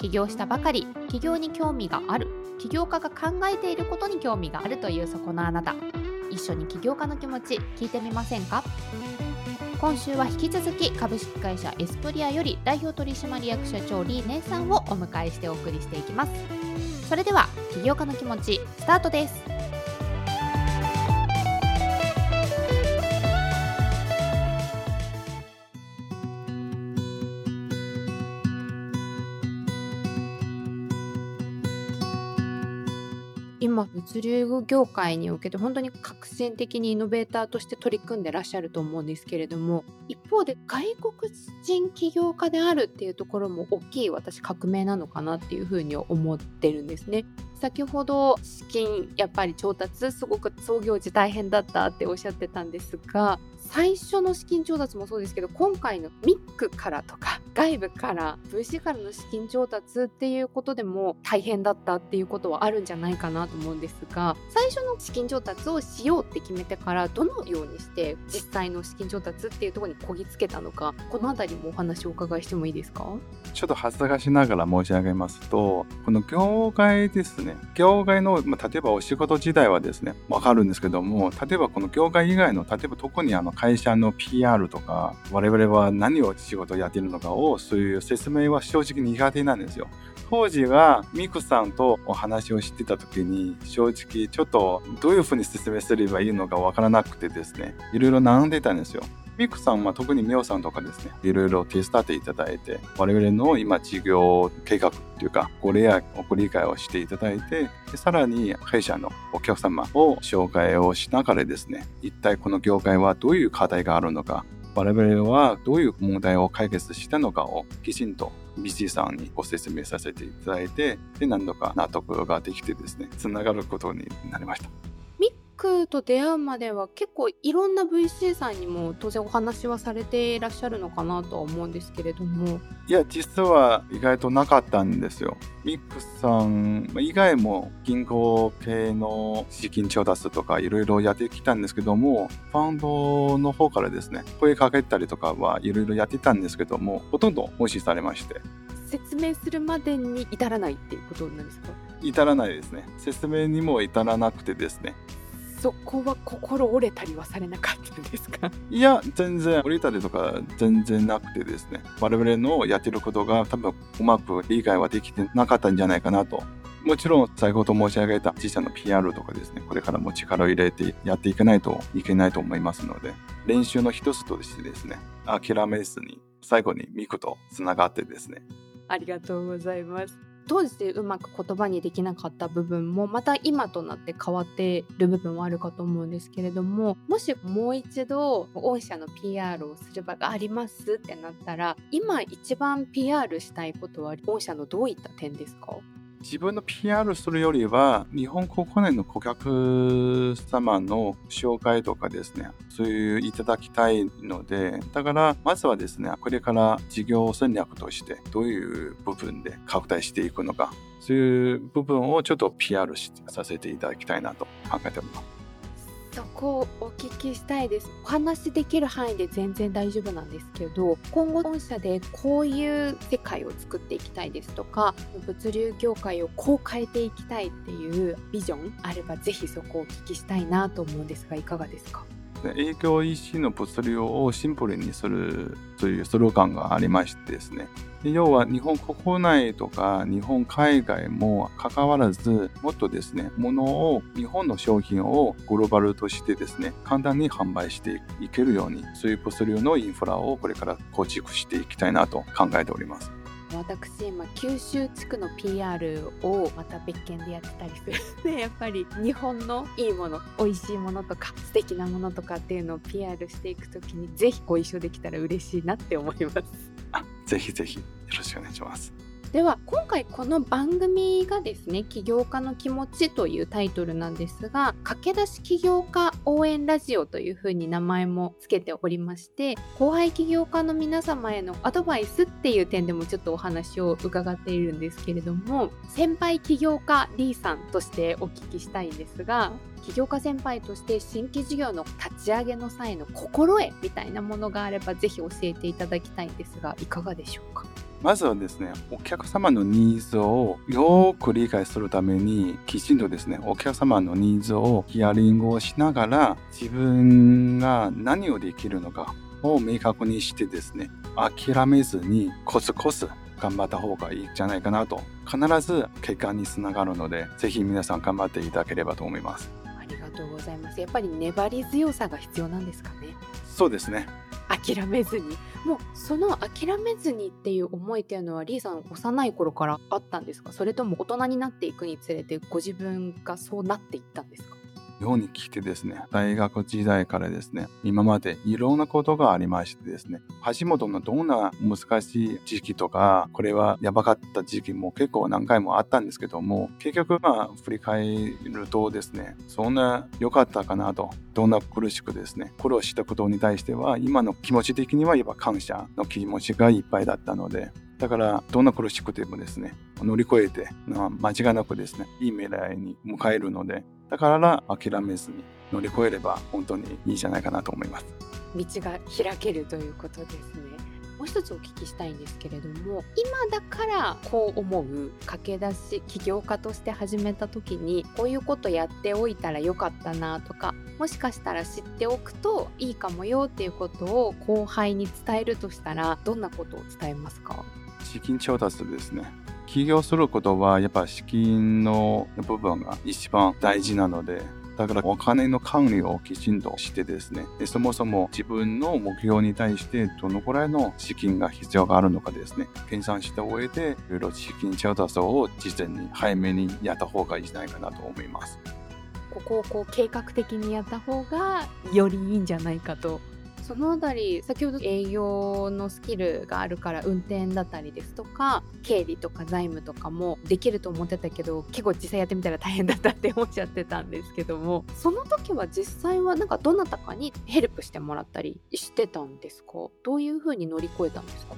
起業したばかり起業に興味がある起業家が考えていることに興味があるというそこのあなた。一緒に起業家の気持ち聞いてみませんか？今週は引き続き株式会社エスプリアより代表取締役社長リーネさんをお迎えしてお送りしていきます。それでは起業家の気持ちスタートです。今物流業界におけて本当に革新的にイノベーターとして取り組んでらっしゃると思うんですけれども一方で外国人起業家であるっていうところも大きい私革命なのかなっていうふうに思ってるんですね。先ほど資金やっぱり調達すごく創業時大変だったっておっしゃってたんですが最初の資金調達もそうですけど今回のミックからとか外部から VC からの資金調達っていうことでも大変だったっていうことはあるんじゃないかなと思うんですが最初の資金調達をしようって決めてからどのようにして実際の資金調達っていうところにこぎつけたのかこの辺りもお話をお伺いしてもいいですか？ちょっと恥ずかしながら申し上げますとこの業界ですね。業界の、まあ、例えばお仕事自体はですねわかるんですけども例えばこの業界以外の例えば特にあの会社の PR とか我々は何を仕事やってるのかをそういう説明は正直苦手なんですよ。当時はミクさんとお話をしてた時に正直ちょっとどういうふうに説明すればいいのかわからなくてですねいろいろ悩んでたんですよ。ミクさんは特にミオさんとかですね、いろいろ手伝っていただいて、我々の今事業計画というか、ご例やご理解をしていただいて、さらに弊社のお客様を紹介をしながらですね、一体この業界はどういう課題があるのか、我々はどういう問題を解決したのかをきちんと BC さんにご説明させていただいて、で、何度か納得ができてですね、つながることになりました。クと出会うまでは結構いろんな VC さんにも当然お話はされていらっしゃるのかなとは思うんですけれども。いや実は意外となかったんですよ。ミックさん以外も銀行系の資金調達とかいろいろやってきたんですけどもファンドの方からですね声かけたりとかはいろいろやってたんですけどもほとんど無視されまして。説明するまでに至らないっていうことなんですか？至らないですね。説明にも至らなくてですねそこは心折れたりはされなかったんですか？いや全然折れたりとか全然なくてですね。我々のやってることが多分うまく理解はできてなかったんじゃないかなと。もちろん先ほど申し上げた自社の PR とかですね。これからも力を入れてやっていかないといけないと思いますので。練習の一つとしてですね。諦めずに最後にミクとつながってですね。ありがとうございます当時でうまく言葉にできなかった部分もまた今となって変わってる部分はあるかと思うんですけれどももしもう一度御社の PR をする場がありますってなったら今一番 PR したいことは御社のどういった点ですか？自分の PR するよりは、日本国内の顧客様の紹介とかですね、そういういただきたいので、だからまずはですね、これから事業戦略としてどういう部分で拡大していくのか、そういう部分をちょっと PR させていただきたいなと考えております。そこをお聞きしたいです。お話できる範囲で全然大丈夫なんですけど今後本社でこういう世界を作っていきたいですとか物流業界をこう変えていきたいっていうビジョンあればぜひそこをお聞きしたいなと思うんですがいかがですか？営業 EC の物流をシンプルにするというスローガンがありましてですね要は日本国内とか日本海外も関わらずもっとですね物を日本の商品をグローバルとしてですね簡単に販売していけるようにそういう物流のインフラをこれから構築していきたいなと考えております。私今九州地区の PR をまた別件でやってたりする。で やっぱり日本のいいもの美味しいものとか素敵なものとかっていうのを PR していく時にぜひご一緒できたら嬉しいなって思います。ぜひぜひよろしくお願いします。では今回この番組がですね起業家の気持ちというタイトルなんですが駆け出し起業家応援ラジオというふうに名前も付けておりまして後輩起業家の皆様へのアドバイスっていう点でもちょっとお話を伺っているんですけれども先輩起業家リーさんとしてお聞きしたいんですが起業家先輩として新規事業の立ち上げの際の心得みたいなものがあればぜひ教えていただきたいんですがいかがでしょうか？まずはですね、お客様のニーズをよく理解するために、きちんとですね、お客様のニーズをヒアリングをしながら、自分が何をできるのかを明確にしてですね、諦めずにコツコツ頑張った方がいいんじゃないかなと、必ず結果につながるので、ぜひ皆さん頑張っていただければと思います。ありがとうございます。やっぱり粘り強さが必要なんですかね。そうですね。諦めずに。もうその諦めずにっていう思いっていうのはリーさん幼い頃からあったんですか？それとも大人になっていくにつれてご自分がそうなっていったんですか？日本に来てですね、大学時代からですね、今までいろんなことがありましてですね、橋本のどんな難しい時期とか、これはやばかった時期も結構何回もあったんですけども、結局まあ振り返るとですね、そんな良かったかなと、どんな苦しくですね、苦労したことに対しては、今の気持ち的にはやっぱ感謝の気持ちがいっぱいだったので、だから、どんな苦しくてもですね、乗り越えて、間違いなくですね、いい未来に迎えるので、だから諦めずに乗り越えれば本当にいいじゃないかなと思います。道が開けるということですね。もう一つお聞きしたいんですけれども今だからこう思う駆け出し起業家として始めた時にこういうことやっておいたらよかったなとかもしかしたら知っておくといいかもよっていうことを後輩に伝えるとしたらどんなことを伝えますか？資金調達ですね起業することはやっぱ資金の部分が一番大事なのでだからお金の管理をきちんとしてですねでそもそも自分の目標に対してどのくらいの資金が必要があるのかですね計算した上でいろいろ資金調達を事前に早めにやった方がいいんじゃないかなと思います。ここをこう計画的にやった方がよりいいんじゃないかとそのあたり先ほど営業のスキルがあるから運転だったりですとか経理とか財務とかもできると思ってたけど結構実際やってみたら大変だったっておっしゃってたんですけどもその時は実際はなんかどなたかにヘルプしてもらったりしてたんですか？どういうふうに乗り越えたんですか？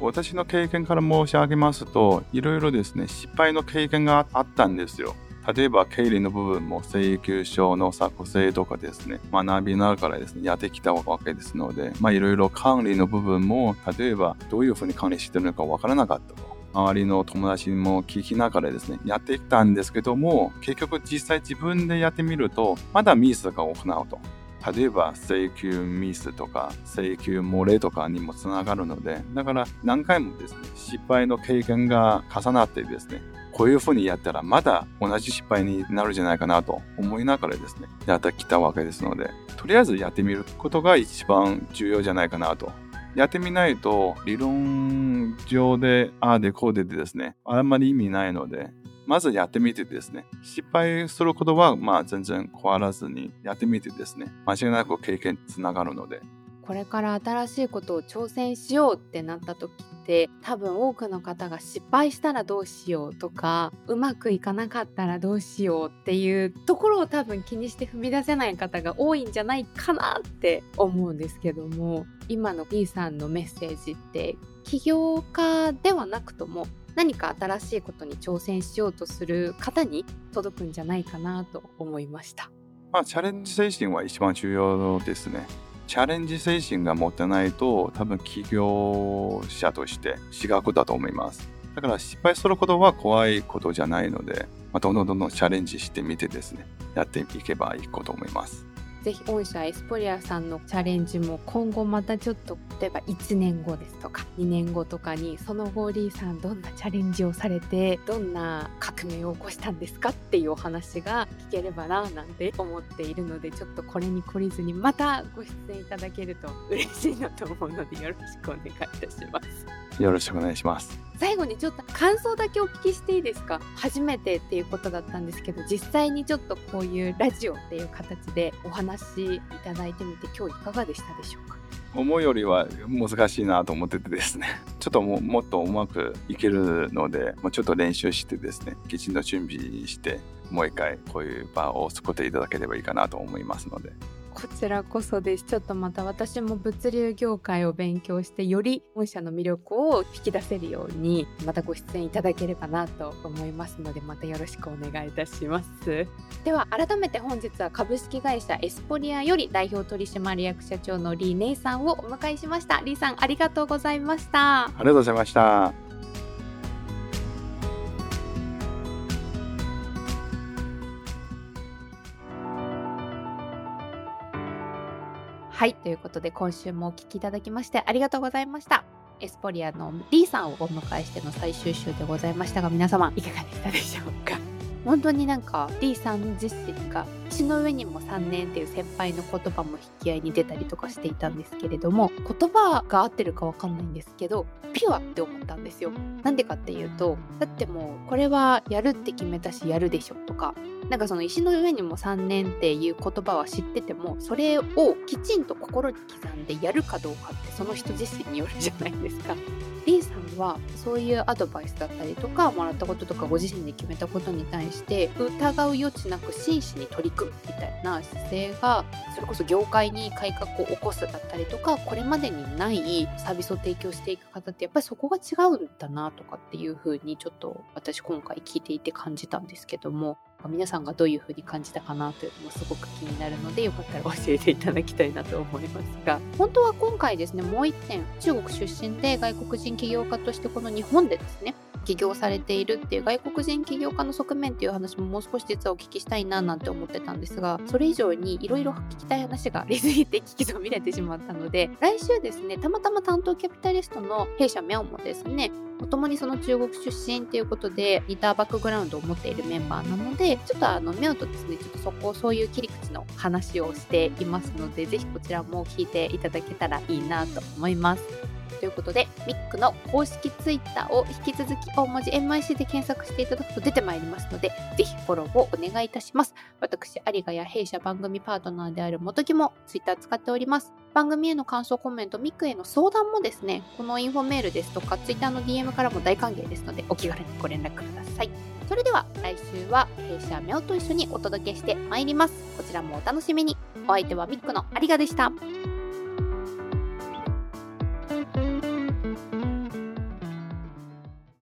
私の経験から申し上げますといろいろですね失敗の経験があったんですよ。例えば経理の部分も請求書の作成とかですね、学びながらですね、やってきたわけですので、まあいろいろ管理の部分も、例えばどういうふうに管理してるのかわからなかったと。周りの友達にも聞きながらですね、やってきたんですけども、結局実際自分でやってみると、まだミスが行うと。例えば請求ミスとか請求漏れとかにもつながるので、だから何回もですね、失敗の経験が重なってですね、こういうふうにやったらまだ同じ失敗になるんじゃないかなと思いながらですね、やってきたわけですので、とりあえずやってみることが一番重要じゃないかなと。やってみないと理論上でああでこうででですね、あんまり意味ないので、まずやってみてですね、失敗することはまあ全然変わらずにやってみてですね、間違いなく経験につながるので、これから新しいことを挑戦しようってなった時って多分多くの方が失敗したらどうしようとかうまくいかなかったらどうしようっていうところを多分気にして踏み出せない方が多いんじゃないかなって思うんですけども今の B さんのメッセージって起業家ではなくとも何か新しいことに挑戦しようとする方に届くんじゃないかなと思いました。まあ、チャレンジ精神は一番重要ですね。チャレンジ精神が持てないと多分起業者として私学だと思います。だから失敗することは怖いことじゃないので、まあ、どんどんどんどんチャレンジしてみてですね、やっていけばいいこと思います。ぜひ御社エスポリアさんのチャレンジも今後またちょっと例えば1年後ですとか2年後とかにその後リーさんどんなチャレンジをされてどんな革命を起こしたんですかっていうお話が聞ければななんて思っているのでちょっとこれに懲りずにまたご出演いただけると嬉しいなと思うのでよろしくお願いいたします。よろしくお願いします。最後にちょっと感想だけお聞きしていいですか？初めてっていうことだったんですけど実際にちょっとこういうラジオっていう形でお話しいただいてみて今日いかがでしたでしょうか？思うよりは難しいなと思っててですね。ちょっとももっとうまくいけるのでもうちょっと練習してですねきちんと準備してもう一回こういう場を作っていただければいいかなと思いますので。こちらこそです。ちょっとまた私も物流業界を勉強してより御社の魅力を引き出せるようにまたご出演いただければなと思いますのでまたよろしくお願いいたします。では改めて本日は株式会社エスポリアより代表取締役社長のリー・ネイさんをお迎えしました。リーさんありがとうございました。ありがとうございました。はい、ということで今週もお聞きいただきましてありがとうございました。エスポリアの D さんをお迎えしての最終週でございましたが皆様いかがでしたでしょうか？本当になんか D さん自身が血の上にも3年っていう先輩の言葉も引き合いに出たりとかしていたんですけれども言葉が合ってるかわかんないんですけどピュアって思ったんですよなんでかっていうとだってもうこれはやるって決めたしやるでしょとかなんかその石の上にも3年っていう言葉は知っててもそれをきちんと心に刻んでやるかどうかってその人自身によるじゃないですか。リーさんはそういうアドバイスだったりとかもらったこととかご自身で決めたことに対して疑う余地なく真摯に取り組みたいな姿勢がそれこそ業界に改革を起こすだったりとかこれまでにないサービスを提供していく方ってやっぱりそこが違うんだなとかっていうふうにちょっと私今回聞いていて感じたんですけども皆さんがどういうふうに感じたかなというのもすごく気になるのでよかったら教えていただきたいなと思いますが。本当は今回ですねもう一点中国出身で外国人起業家としてこの日本でですね起業されているっていう外国人起業家の側面っていう話ももう少し実はお聞きしたいななんて思ってたんですがそれ以上にいろいろ聞きたい話がありすぎて聞きそびれてしまったので来週ですねたまたま担当キャピタリストの弊社ミャオもですねもともにその中国出身っていうことで似たバックグラウンドを持っているメンバーなのでちょっとあのミャオとですねちょっとそこそういう切り口の話をしていますのでぜひこちらも聞いていただけたらいいなと思います。ということで、ミックの公式 Twitter を引き続き大文字 MIC で検索していただくと出てまいりますので、ぜひフォローをお願いいたします。私、有賀や弊社番組パートナーである元木も Twitter 使っております。番組への感想コメント、ミックへの相談もですね、このインフォメールですとか Twitter の DM からも大歓迎ですので、お気軽にご連絡ください。それでは来週は弊社ミャオと一緒にお届けしてまいります。こちらもお楽しみに。お相手はミックの有賀でした。